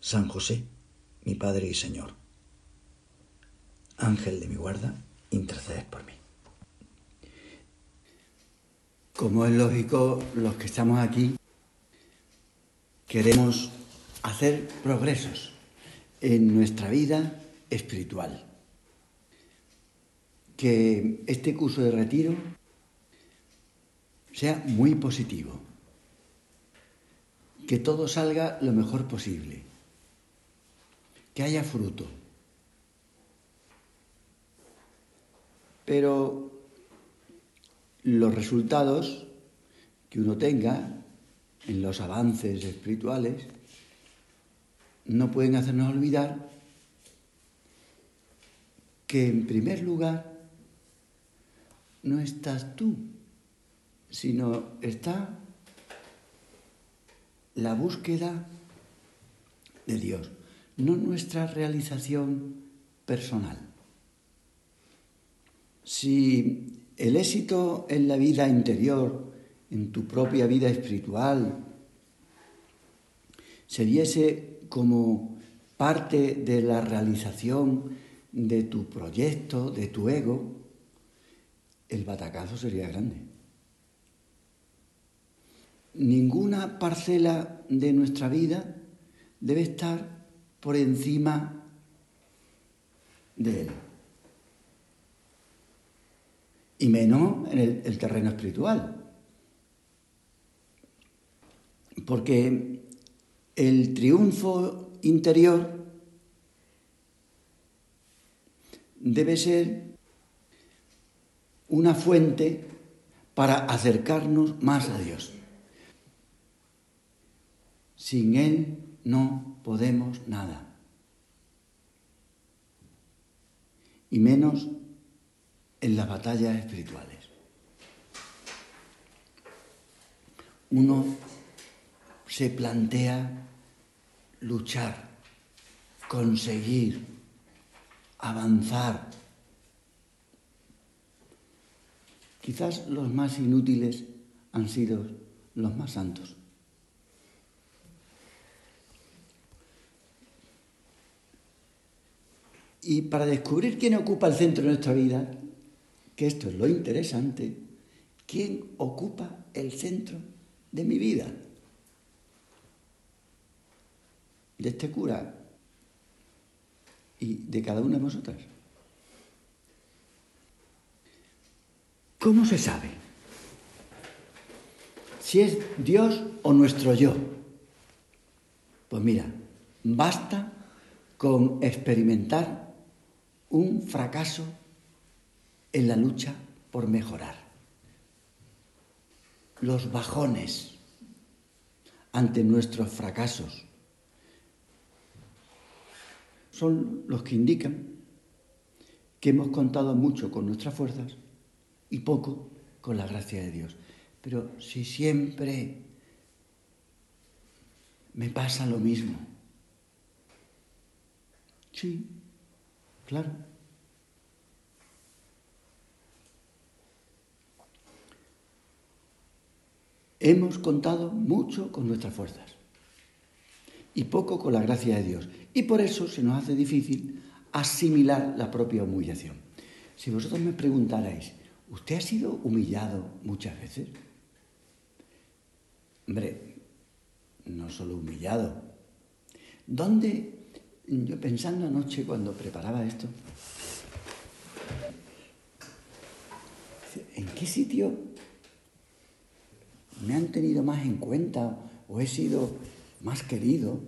San José, mi Padre y Señor, Ángel de mi guarda, interceded por mí. Como es lógico, los que estamos aquí queremos hacer progresos en nuestra vida espiritual. Que este curso de retiro sea muy positivo. Que todo salga lo mejor posible. Que haya fruto. Pero los resultados que uno tenga en los avances espirituales no pueden hacernos olvidar que en primer lugar no estás tú, sino está la búsqueda de Dios, no nuestra realización personal. Si el éxito en la vida interior, en tu propia vida espiritual, se diese como parte de la realización de tu proyecto, de tu ego, el batacazo sería grande. Ninguna parcela de nuestra vida debe estar por encima de él y menos en el, terreno espiritual. Porque el triunfo interior debe ser una fuente para acercarnos más a Dios. Sin Él no podemos nada. Y menos en las batallas espirituales. Uno se plantea luchar, conseguir, avanzar. Quizás los más inútiles han sido los más santos. Y para descubrir quién ocupa el centro de nuestra vida, que esto es lo interesante, ¿quién ocupa el centro de mi vida? De este cura y de cada una de vosotras. ¿Cómo se sabe si es Dios o nuestro yo? Pues mira, basta con experimentar un fracaso en la lucha por mejorar. Los bajones ante nuestros fracasos son los que indican que hemos contado mucho con nuestras fuerzas y poco con la gracia de Dios. Pero si siempre me pasa lo mismo, sí, claro. Hemos contado mucho con nuestras fuerzas y poco con la gracia de Dios. Y por eso se nos hace difícil asimilar la propia humillación. Si vosotros me preguntarais, ¿usted ha sido humillado muchas veces? Hombre, no solo humillado. ¿Dónde, yo pensando anoche cuando preparaba esto, ¿en qué sitio me han tenido más en cuenta o he sido más querido,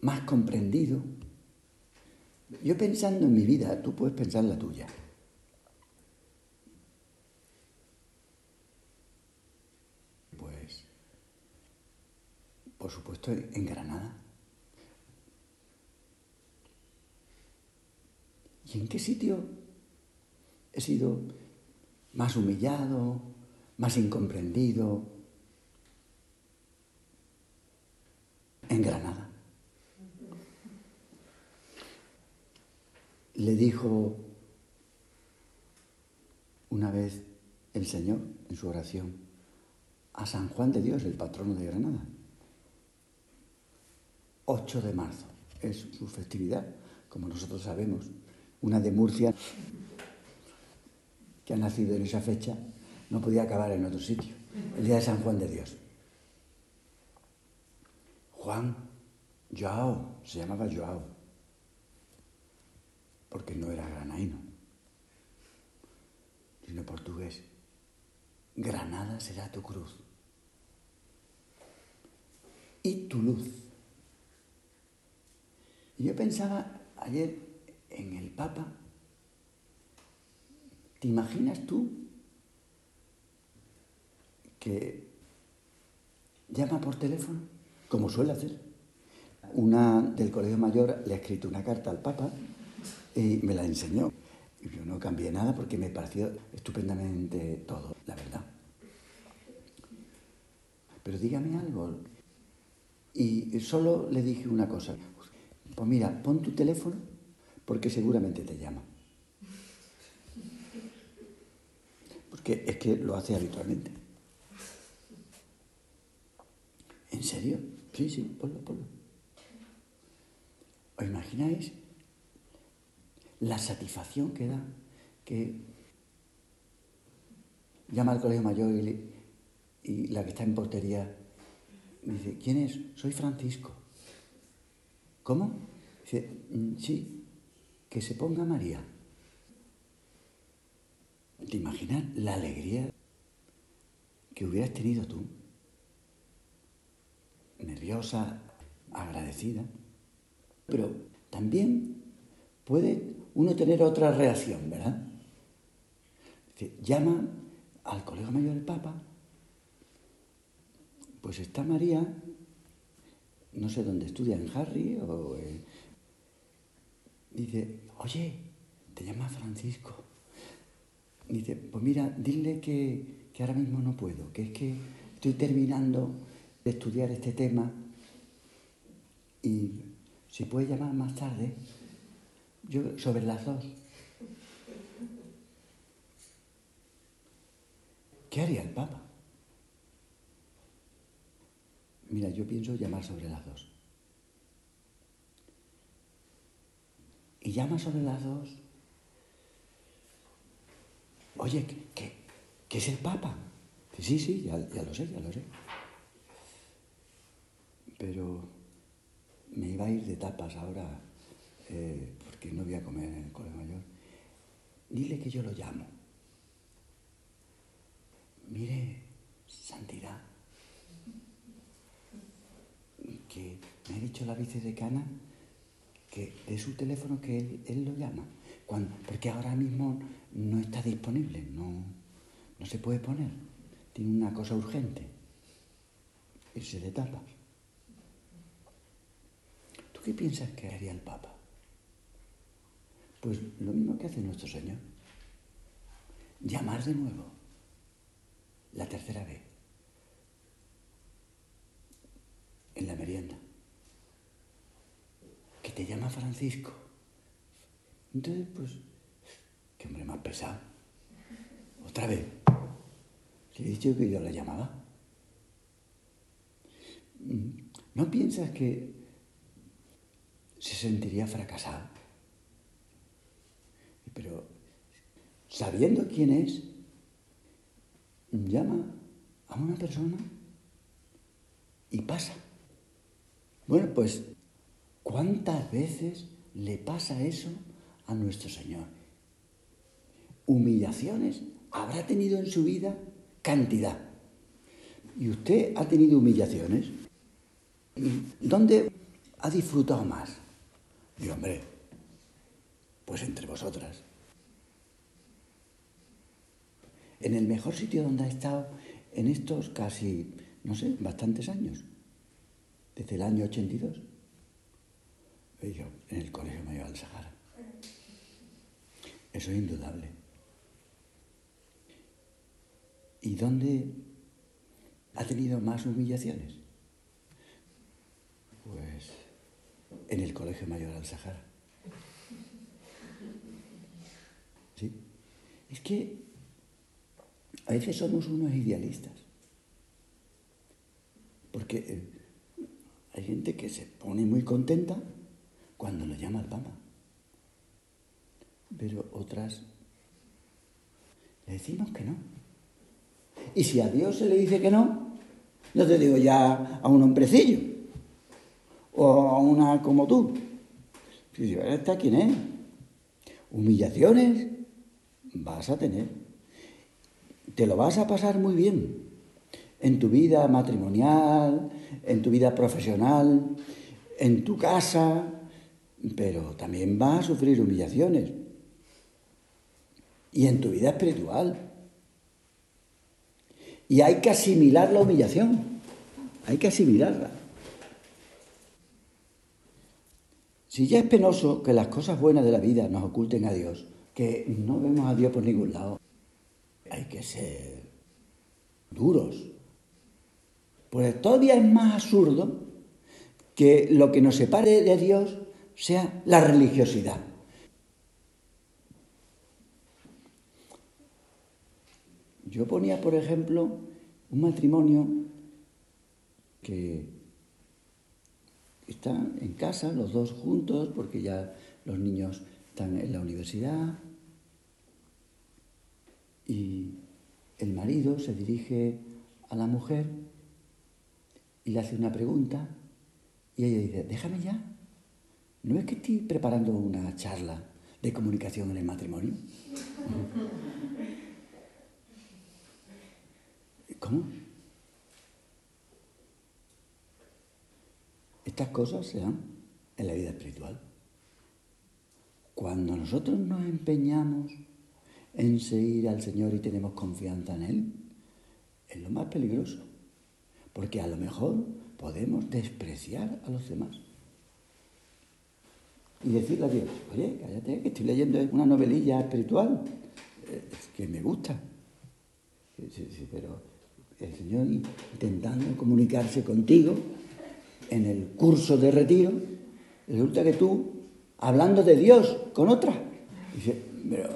más comprendido. Yo pensando en mi vida, tú puedes pensar en la tuya. Pues, por supuesto, en Granada. ¿Y en qué sitio he sido más humillado, más incomprendido? En Granada. Le dijo una vez el Señor en su oración a San Juan de Dios, el patrono de Granada. 8 de marzo es su festividad, como nosotros sabemos. Una de Murcia, que ha nacido en esa fecha, no podía acabar en otro sitio. El día de San Juan de Dios. Juan Joao, se llamaba Joao, porque no era granaíno, sino portugués. Granada será tu cruz y tu luz. Y yo pensaba ayer en el Papa, ¿te imaginas tú que llama por teléfono, como suele hacer? Una del Colegio Mayor le ha escrito una carta al Papa y me la enseñó. Y yo no cambié nada porque me pareció estupendamente todo, la verdad. Pero dígame algo. Y solo le dije una cosa. Pues mira, pon tu teléfono porque seguramente te llama. Porque es que lo hace habitualmente. ¿En serio? Sí, sí, ponlo, ponlo. ¿Os imagináis la satisfacción que da que llama al colegio mayor y, y la que está en portería dice, ¿quién es? Soy Francisco. ¿Cómo? Dice, "Mm, sí, que se ponga María. ¿Te imaginas la alegría que hubieras tenido tú? Nerviosa, agradecida. Pero también puede uno tener otra reacción, ¿verdad? Llama al colegio mayor del Papa, pues está María, no sé dónde estudia, en Harry, o en- dice, oye, te llama Francisco. Dice, pues mira, dile que, que ahora mismo no puedo, que es que estoy terminando de estudiar este tema y si puede llamar más tarde, yo sobre las dos. ¿Qué haría el Papa? Mira, yo pienso llamar sobre las dos. Y llama sobre las dos. Oye, ¿qué, qué, es el Papa? Sí, sí, ya, ya lo sé, ya lo sé. Pero me iba a ir de tapas ahora eh, porque no voy a comer en el colegio mayor. Dile que yo lo llamo. Mire, santidad, que me ha dicho la vicedecana que de su teléfono que él, él lo llama, cuando, porque ahora mismo no está disponible, no, no se puede poner, tiene una cosa urgente, irse de tapas. ¿Tú qué piensas que haría el Papa? Pues lo mismo que hace nuestro Señor, llamar de nuevo, la tercera vez, en la merienda te llama Francisco. Entonces, pues, qué hombre más pesado. Otra vez. Le he dicho que yo la llamaba. ¿No piensas que se sentiría fracasado? Pero sabiendo quién es, llama a una persona y pasa. Bueno, pues ¿Cuántas veces le pasa eso a nuestro Señor? Humillaciones habrá tenido en su vida cantidad. ¿Y usted ha tenido humillaciones? ¿Y dónde ha disfrutado más? Y hombre, pues entre vosotras. En el mejor sitio donde ha estado en estos casi, no sé, bastantes años, desde el año 82 en el Colegio Mayor del Sahara. Eso es indudable. ¿Y dónde ha tenido más humillaciones? Pues en el Colegio Mayor al Sahara. ¿Sí? Es que a veces somos unos idealistas. Porque eh, hay gente que se pone muy contenta cuando lo llama al Papa. Pero otras le decimos que no. Y si a Dios se le dice que no, no te digo ya a un hombrecillo o a una como tú. Si ¿esta quién es? Humillaciones vas a tener. Te lo vas a pasar muy bien en tu vida matrimonial, en tu vida profesional, en tu casa, pero también vas a sufrir humillaciones. Y en tu vida espiritual. Y hay que asimilar la humillación, hay que asimilarla. Si ya es penoso que las cosas buenas de la vida nos oculten a Dios, que no vemos a Dios por ningún lado, hay que ser duros. Pues todavía es más absurdo que lo que nos separe de Dios sea la religiosidad. Yo ponía, por ejemplo, un matrimonio que están en casa, los dos juntos, porque ya los niños están en la universidad, y el marido se dirige a la mujer y le hace una pregunta, y ella dice, déjame ya, ¿no es que estoy preparando una charla de comunicación en el matrimonio? ¿Cómo? Estas cosas se dan en la vida espiritual. Cuando nosotros nos empeñamos en seguir al Señor y tenemos confianza en Él, es lo más peligroso, porque a lo mejor podemos despreciar a los demás. Y decirle a Dios, oye, cállate, que estoy leyendo una novelilla espiritual, eh, que me gusta. Sí, sí, pero el Señor intentando comunicarse contigo en el curso de retiro, resulta que tú, hablando de Dios con otra, dice, pero,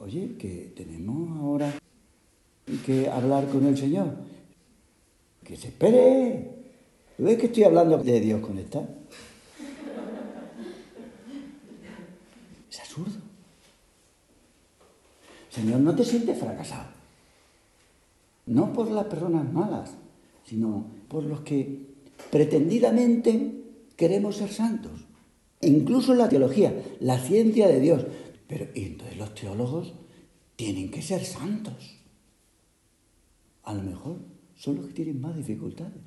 oye, que tenemos ahora que hablar con el Señor, que se espere. ¿Tú ves que estoy hablando de Dios con esta? Es absurdo. Señor, no te sientes fracasado no por las personas malas, sino por los que pretendidamente queremos ser santos. Incluso la teología, la ciencia de Dios. Pero entonces los teólogos tienen que ser santos. A lo mejor son los que tienen más dificultades.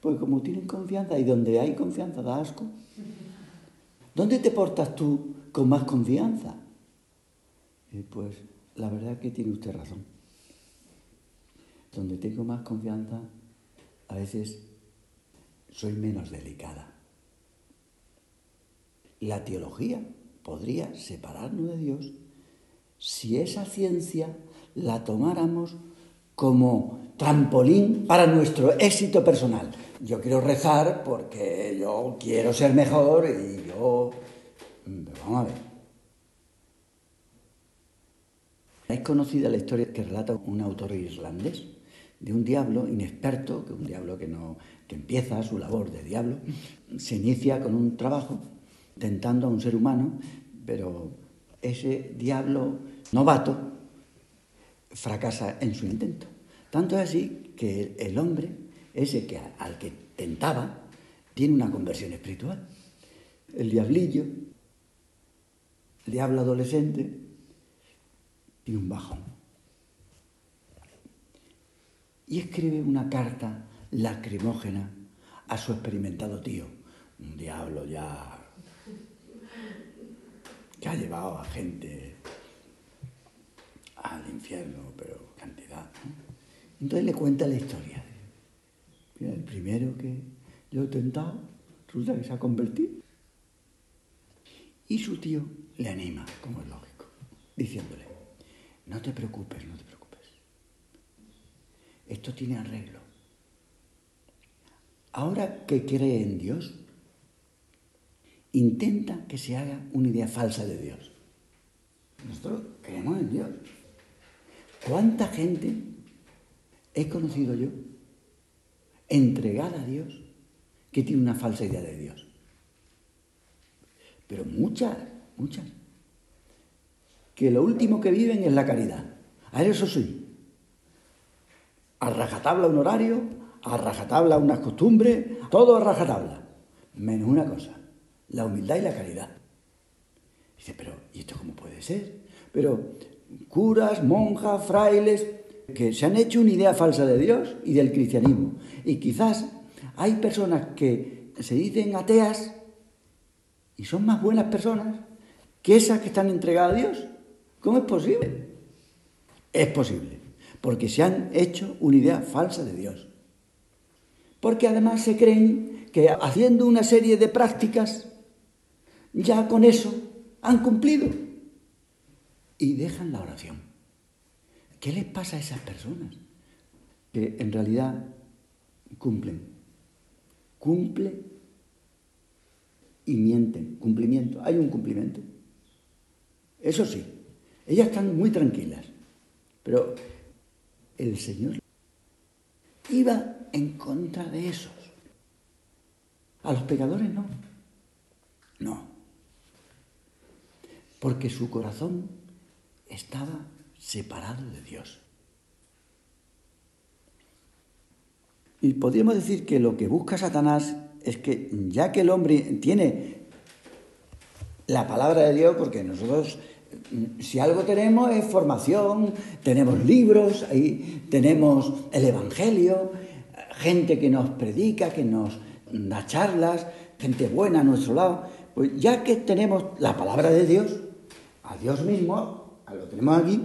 Porque como tienen confianza y donde hay confianza da asco, ¿dónde te portas tú con más confianza? Y pues la verdad que tiene usted razón donde tengo más confianza, a veces soy menos delicada. La teología podría separarnos de Dios si esa ciencia la tomáramos como trampolín para nuestro éxito personal. Yo quiero rezar porque yo quiero ser mejor y yo... vamos a ver. ¿Habéis conocido la historia que relata un autor irlandés? de un diablo inexperto, que un diablo que, no, que empieza su labor de diablo, se inicia con un trabajo tentando a un ser humano, pero ese diablo novato fracasa en su intento. Tanto es así que el hombre, ese que al que tentaba, tiene una conversión espiritual. El diablillo, el diablo adolescente, tiene un bajón y escribe una carta lacrimógena a su experimentado tío, un diablo ya que ha llevado a gente al infierno, pero cantidad. Entonces le cuenta la historia. el primero que yo he tentado, resulta que se ha convertido. Y su tío le anima, como es lógico, diciéndole, no te preocupes, no te preocupes. Esto tiene arreglo. Ahora que cree en Dios, intenta que se haga una idea falsa de Dios. Nosotros creemos en Dios. ¿Cuánta gente he conocido yo entregada a Dios que tiene una falsa idea de Dios? Pero muchas, muchas. Que lo último que viven es la caridad. A eso sí. A rajatabla un horario, a rajatabla unas costumbres, todo a rajatabla. Menos una cosa, la humildad y la caridad. Dice, pero ¿y esto cómo puede ser? Pero curas, monjas, frailes, que se han hecho una idea falsa de Dios y del cristianismo. Y quizás hay personas que se dicen ateas y son más buenas personas que esas que están entregadas a Dios. ¿Cómo es posible? Es posible, porque se han hecho una idea falsa de Dios. Porque además se creen que haciendo una serie de prácticas, ya con eso han cumplido. Y dejan la oración. ¿Qué les pasa a esas personas? Que en realidad cumplen. Cumple y mienten. Cumplimiento. Hay un cumplimiento. Eso sí, ellas están muy tranquilas. Pero el Señor iba en contra de esos. A los pecadores no. No. Porque su corazón estaba separado de Dios. Y podríamos decir que lo que busca Satanás es que ya que el hombre tiene la palabra de Dios, porque nosotros si algo tenemos es formación, tenemos libros, ahí tenemos el Evangelio, gente que nos predica, que nos da charlas, gente buena a nuestro lado. Pues ya que tenemos la palabra de Dios, a Dios mismo, lo tenemos aquí,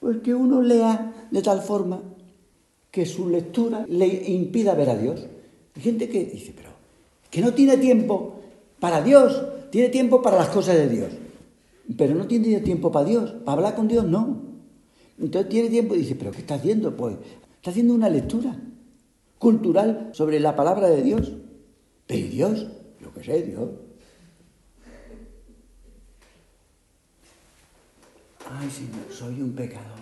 pues que uno lea de tal forma que su lectura le impida ver a Dios. Hay gente que dice, pero que no tiene tiempo para Dios, tiene tiempo para las cosas de Dios, pero no tiene tiempo para Dios, para hablar con Dios no. Entonces tiene tiempo y dice, pero ¿qué está haciendo? Pues está haciendo una lectura cultural sobre la palabra de Dios. Pero Dios? Yo qué sé, Dios. Ay, Señor, soy un pecador.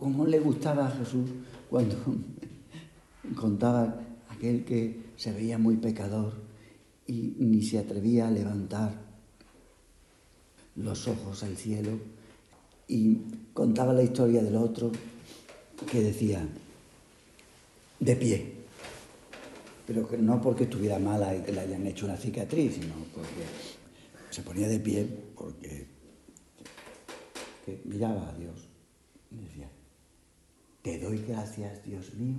¿Cómo le gustaba a Jesús cuando contaba aquel que se veía muy pecador y ni se atrevía a levantar los ojos al cielo y contaba la historia del otro que decía, de pie, pero que no porque estuviera mala y que le hayan hecho una cicatriz, sino porque se ponía de pie porque miraba a Dios y decía, te doy gracias, Dios mío,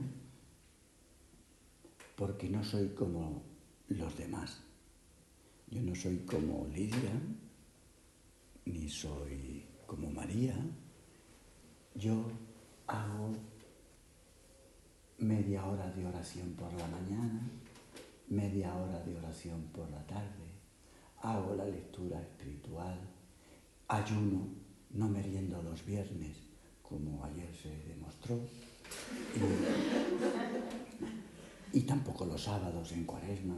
porque no soy como los demás. Yo no soy como Lidia, ni soy como María. Yo hago media hora de oración por la mañana, media hora de oración por la tarde, hago la lectura espiritual, ayuno, no meriendo los viernes, como ayer se demostró, y, y tampoco los sábados en cuaresma,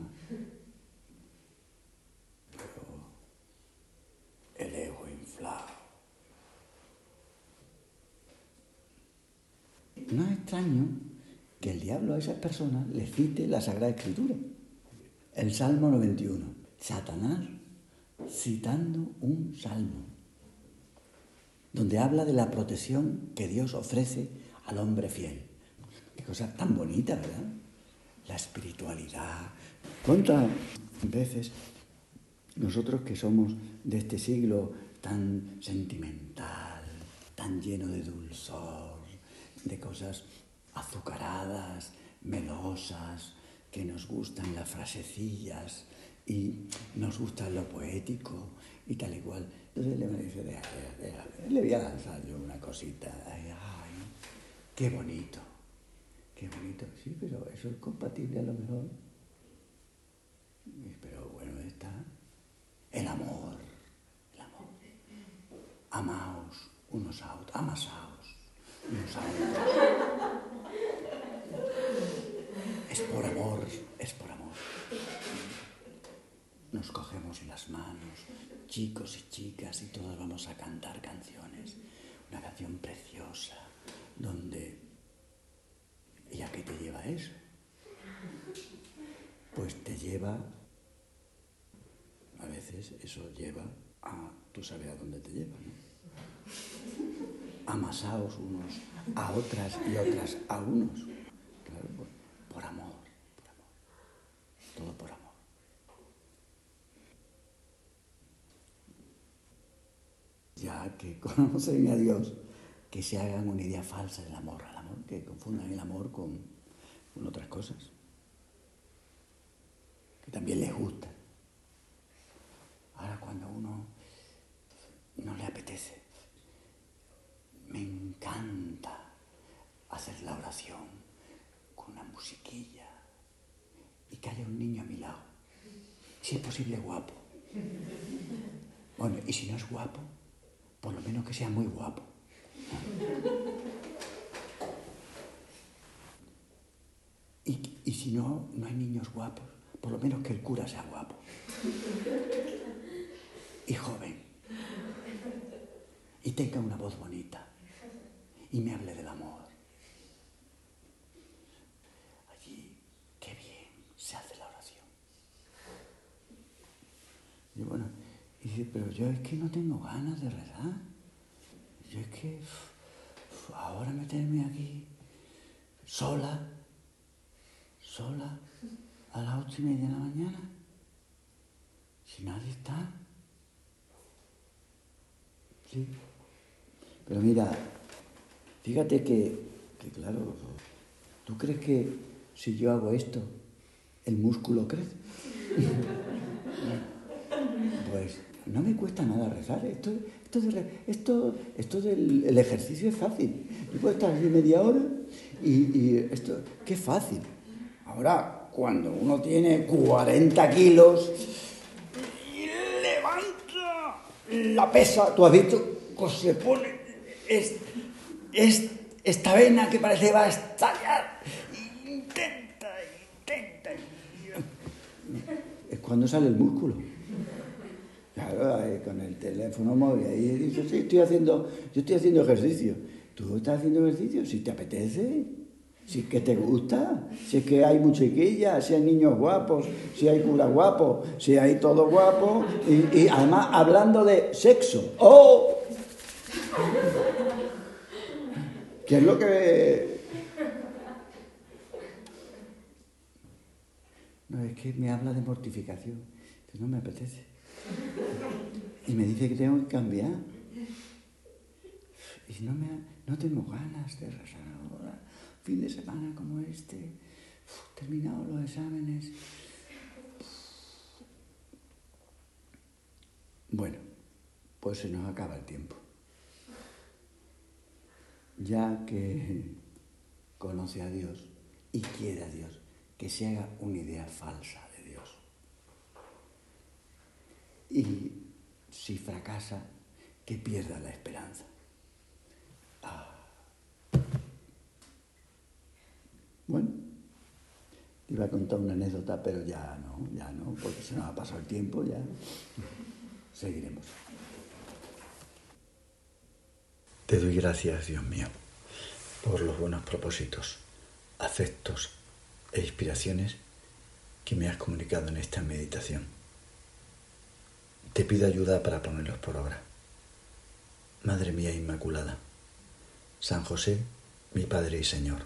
el ego inflado. No es extraño que el diablo a esas personas le cite la Sagrada Escritura. El Salmo 91. Satanás citando un salmo donde habla de la protección que Dios ofrece al hombre fiel. Qué cosa tan bonita, ¿verdad? La espiritualidad. ¿Cuántas veces nosotros que somos de este siglo tan sentimental, tan lleno de dulzor, de cosas azucaradas, melosas, que nos gustan las frasecillas y nos gusta lo poético y tal igual. Entonces le me dice, le voy a lanzar yo una cosita. Ay, qué bonito, qué bonito. Sí, pero eso es compatible a lo mejor. Pero bueno, está el amor, el amor. unos a otros, amasados unos a. Es por amor, es por amor. Nos cogemos las manos, chicos y chicas, y todos vamos a cantar canciones. Una canción preciosa, donde... ¿Y a qué te lleva eso? Pues te lleva, a veces eso lleva a, tú sabes a dónde te lleva, ¿no? Amasaos unos a otras y otras a unos. Claro, por, amor. Todo por amor. Ya que conocen a Dios, que se hagan una idea falsa del amor, al amor, que confundan el amor con, con otras cosas, que también les gusta. Ahora cuando uno no le apetece, me encanta hacer la oración con una musiquilla y que haya un niño a mi lado, si es posible guapo. Bueno, y si no es guapo, por lo menos que sea muy guapo. Y, y, si no, no hay niños guapos, por lo menos que el cura sea guapo. Y joven. Y tenga una voz bonita. Y me hable del amor. Allí, qué bien se hace la oración. Y bueno, y dice, pero yo es que no tengo ganas de rezar. Yo es que ahora meterme aquí sola, sola, a las ocho y media de la mañana, si nadie está. Pero mira, fíjate que, que, claro, ¿tú crees que si yo hago esto, el músculo crece? pues no me cuesta nada rezar. Esto, esto, esto, esto del el ejercicio es fácil. Yo puedo estar aquí media hora y, y esto, qué fácil. Ahora, cuando uno tiene 40 kilos y levanta la pesa, tú has visto, pues se pone es, es, esta vena que parece va a estallar. Intenta, intenta. Es cuando sale el músculo. Claro, con el teléfono móvil ahí dice, sí, estoy haciendo, yo estoy haciendo ejercicio. ¿Tú estás haciendo ejercicio? Si te apetece, si es que te gusta, si es que hay muchiquillas, si hay niños guapos, si hay curas guapos, si hay todo guapo, y, y además hablando de sexo. ¡Oh! ¿Qué es lo que... No, es que me habla de mortificación, que no me apetece. Y me dice que tengo que cambiar. Y no, me, no tengo ganas de rezar. Fin de semana como este, uf, terminado los exámenes. Bueno, pues se nos acaba el tiempo. Ya que conoce a Dios y quiere a Dios, que se haga una idea falsa de Dios. Y si fracasa, que pierda la esperanza. Ah. Bueno, iba a contar una anécdota, pero ya no, ya no, porque se nos ha pasado el tiempo, ya seguiremos. Te doy gracias, Dios mío, por los buenos propósitos, afectos e inspiraciones que me has comunicado en esta meditación. Te pido ayuda para ponerlos por obra. Madre mía Inmaculada, San José, mi Padre y Señor,